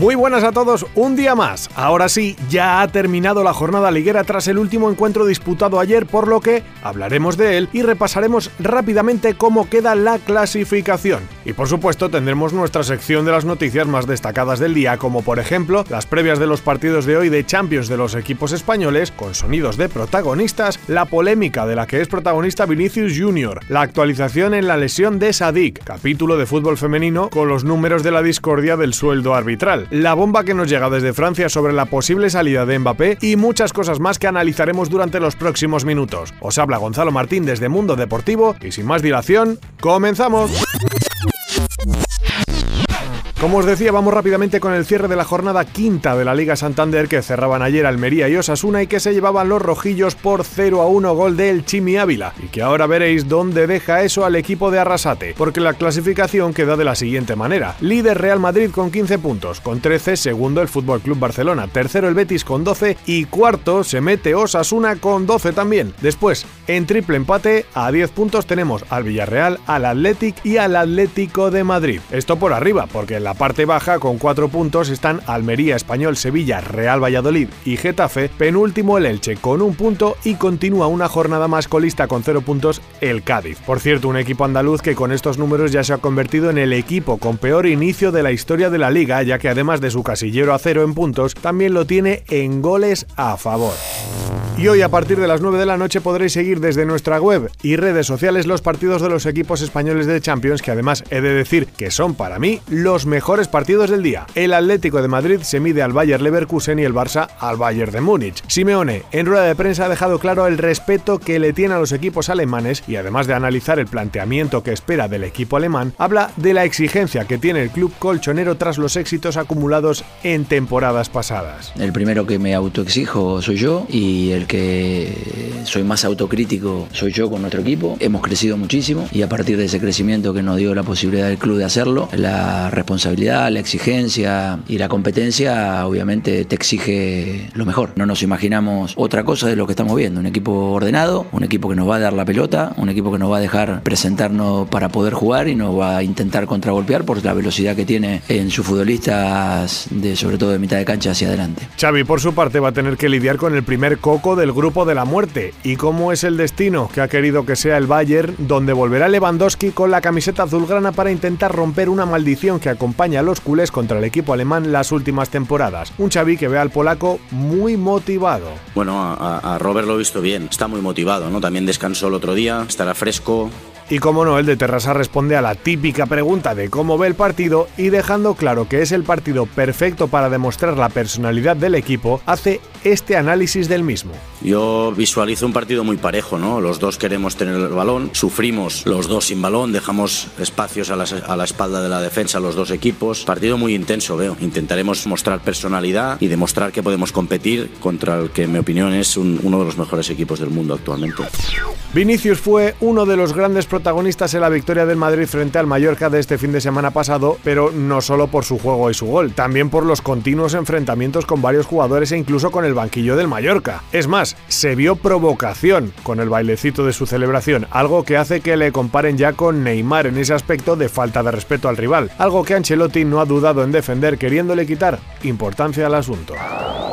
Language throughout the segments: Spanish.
Muy buenas a todos, un día más. Ahora sí, ya ha terminado la jornada liguera tras el último encuentro disputado ayer, por lo que hablaremos de él y repasaremos rápidamente cómo queda la clasificación. Y por supuesto tendremos nuestra sección de las noticias más destacadas del día, como por ejemplo las previas de los partidos de hoy de Champions de los equipos españoles, con sonidos de protagonistas, la polémica de la que es protagonista Vinicius Jr., la actualización en la lesión de Sadik, capítulo de fútbol femenino con los números de la discordia del sueldo arbitral la bomba que nos llega desde Francia sobre la posible salida de Mbappé y muchas cosas más que analizaremos durante los próximos minutos. Os habla Gonzalo Martín desde Mundo Deportivo y sin más dilación, comenzamos. Como os decía, vamos rápidamente con el cierre de la jornada quinta de la Liga Santander que cerraban ayer Almería y Osasuna y que se llevaban los rojillos por 0 a 1 gol del Chimi Ávila y que ahora veréis dónde deja eso al equipo de Arrasate, porque la clasificación queda de la siguiente manera. Líder Real Madrid con 15 puntos, con 13 segundo el Fútbol Club Barcelona, tercero el Betis con 12 y cuarto se mete Osasuna con 12 también. Después, en triple empate a 10 puntos tenemos al Villarreal, al Athletic y al Atlético de Madrid. Esto por arriba, porque la parte baja, con 4 puntos, están Almería, Español, Sevilla, Real Valladolid y Getafe, penúltimo el Elche con un punto y continúa una jornada más colista con 0 puntos el Cádiz. Por cierto, un equipo andaluz que con estos números ya se ha convertido en el equipo con peor inicio de la historia de la liga, ya que además de su casillero a cero en puntos, también lo tiene en goles a favor. Y hoy a partir de las 9 de la noche podréis seguir desde nuestra web y redes sociales los partidos de los equipos españoles de Champions, que además he de decir que son para mí los mejores partidos del día. El Atlético de Madrid se mide al Bayer Leverkusen y el Barça al Bayern de Múnich. Simeone en rueda de prensa ha dejado claro el respeto que le tiene a los equipos alemanes y además de analizar el planteamiento que espera del equipo alemán, habla de la exigencia que tiene el club colchonero tras los éxitos acumulados en temporadas pasadas. El primero que me autoexijo soy yo y el que soy más autocrítico soy yo con nuestro equipo. Hemos crecido muchísimo y a partir de ese crecimiento que nos dio la posibilidad del club de hacerlo, la responsabilidad, la exigencia y la competencia obviamente te exige lo mejor. No nos imaginamos otra cosa de lo que estamos viendo. Un equipo ordenado, un equipo que nos va a dar la pelota, un equipo que nos va a dejar presentarnos para poder jugar y nos va a intentar contragolpear por la velocidad que tiene en sus futbolistas, de, sobre todo de mitad de cancha hacia adelante. Xavi por su parte va a tener que lidiar con el primer coco del grupo de la muerte. ¿Y cómo es el destino que ha querido que sea el Bayern, donde volverá Lewandowski con la camiseta azulgrana para intentar romper una maldición que acompaña a los culés contra el equipo alemán las últimas temporadas? Un Xavi que ve al polaco muy motivado. Bueno, a, a Robert lo he visto bien, está muy motivado, ¿no? También descansó el otro día, estará fresco, y como no, el de Terrassa responde a la típica pregunta de cómo ve el partido y dejando claro que es el partido perfecto para demostrar la personalidad del equipo, hace este análisis del mismo. Yo visualizo un partido muy parejo, ¿no? Los dos queremos tener el balón, sufrimos los dos sin balón, dejamos espacios a la, a la espalda de la defensa los dos equipos. Partido muy intenso, veo. Intentaremos mostrar personalidad y demostrar que podemos competir contra el que, en mi opinión, es un, uno de los mejores equipos del mundo actualmente. Vinicius fue uno de los grandes protagonistas en la victoria del Madrid frente al Mallorca de este fin de semana pasado, pero no solo por su juego y su gol, también por los continuos enfrentamientos con varios jugadores e incluso con el banquillo del Mallorca. Es más, se vio provocación con el bailecito de su celebración, algo que hace que le comparen ya con Neymar en ese aspecto de falta de respeto al rival, algo que Ancelotti no ha dudado en defender queriéndole quitar importancia al asunto.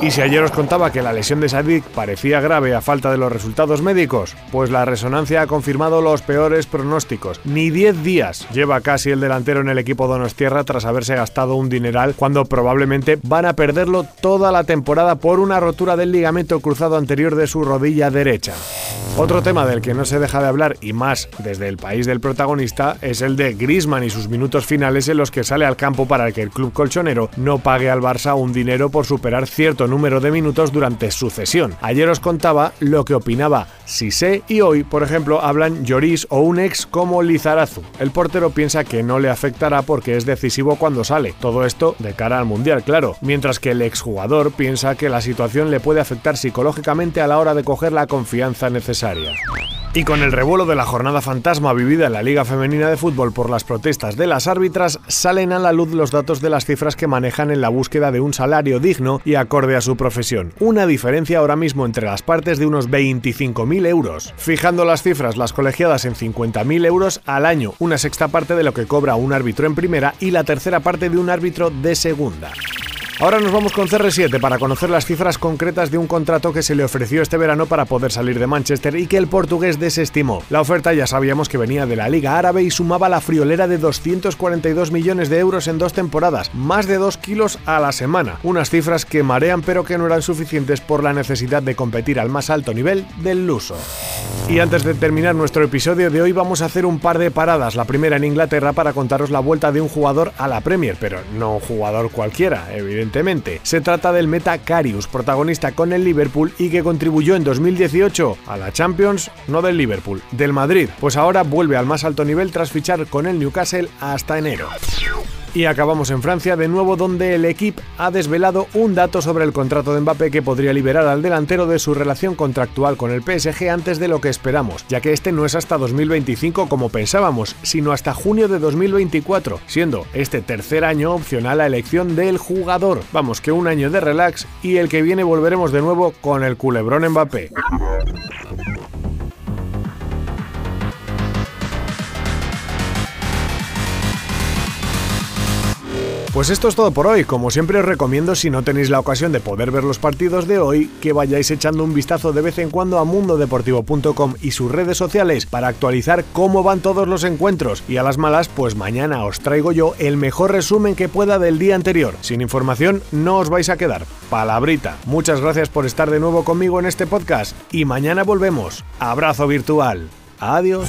Y si ayer os contaba que la lesión de Sadik parecía grave a falta de los resultados médicos, pues la resonancia ha confirmado los peores pronósticos. Ni 10 días lleva casi el delantero en el equipo Donostierra tras haberse gastado un dineral cuando probablemente van a perderlo toda la temporada por una rotura del ligamento cruzado anterior de su rodilla derecha. Otro tema del que no se deja de hablar y más desde el país del protagonista es el de Griezmann y sus minutos finales en los que sale al campo para que el club colchonero no pague al Barça un dinero por superar número de minutos durante su cesión. Ayer os contaba lo que opinaba Sise y hoy, por ejemplo, hablan Lloris o un ex como Lizarazu. El portero piensa que no le afectará porque es decisivo cuando sale. Todo esto de cara al Mundial, claro. Mientras que el exjugador piensa que la situación le puede afectar psicológicamente a la hora de coger la confianza necesaria. Y con el revuelo de la jornada fantasma vivida en la Liga Femenina de Fútbol por las protestas de las árbitras, salen a la luz los datos de las cifras que manejan en la búsqueda de un salario digno y acorde a su profesión. Una diferencia ahora mismo entre las partes de unos 25.000 euros. Fijando las cifras, las colegiadas en 50.000 euros al año, una sexta parte de lo que cobra un árbitro en primera y la tercera parte de un árbitro de segunda. Ahora nos vamos con CR7 para conocer las cifras concretas de un contrato que se le ofreció este verano para poder salir de Manchester y que el portugués desestimó. La oferta ya sabíamos que venía de la Liga Árabe y sumaba la friolera de 242 millones de euros en dos temporadas, más de 2 kilos a la semana. Unas cifras que marean pero que no eran suficientes por la necesidad de competir al más alto nivel del luso. Y antes de terminar nuestro episodio de hoy vamos a hacer un par de paradas. La primera en Inglaterra para contaros la vuelta de un jugador a la Premier, pero no un jugador cualquiera, evidentemente se trata del meta Carius, protagonista con el Liverpool y que contribuyó en 2018 a la Champions, no del Liverpool, del Madrid, pues ahora vuelve al más alto nivel tras fichar con el Newcastle hasta enero. Y acabamos en Francia de nuevo donde el equipo ha desvelado un dato sobre el contrato de Mbappé que podría liberar al delantero de su relación contractual con el PSG antes de lo que esperamos, ya que este no es hasta 2025 como pensábamos, sino hasta junio de 2024, siendo este tercer año opcional la elección del jugador. Vamos que un año de relax y el que viene volveremos de nuevo con el culebrón Mbappé. Pues esto es todo por hoy. Como siempre os recomiendo, si no tenéis la ocasión de poder ver los partidos de hoy, que vayáis echando un vistazo de vez en cuando a mundodeportivo.com y sus redes sociales para actualizar cómo van todos los encuentros. Y a las malas, pues mañana os traigo yo el mejor resumen que pueda del día anterior. Sin información no os vais a quedar. Palabrita. Muchas gracias por estar de nuevo conmigo en este podcast y mañana volvemos. Abrazo virtual. Adiós.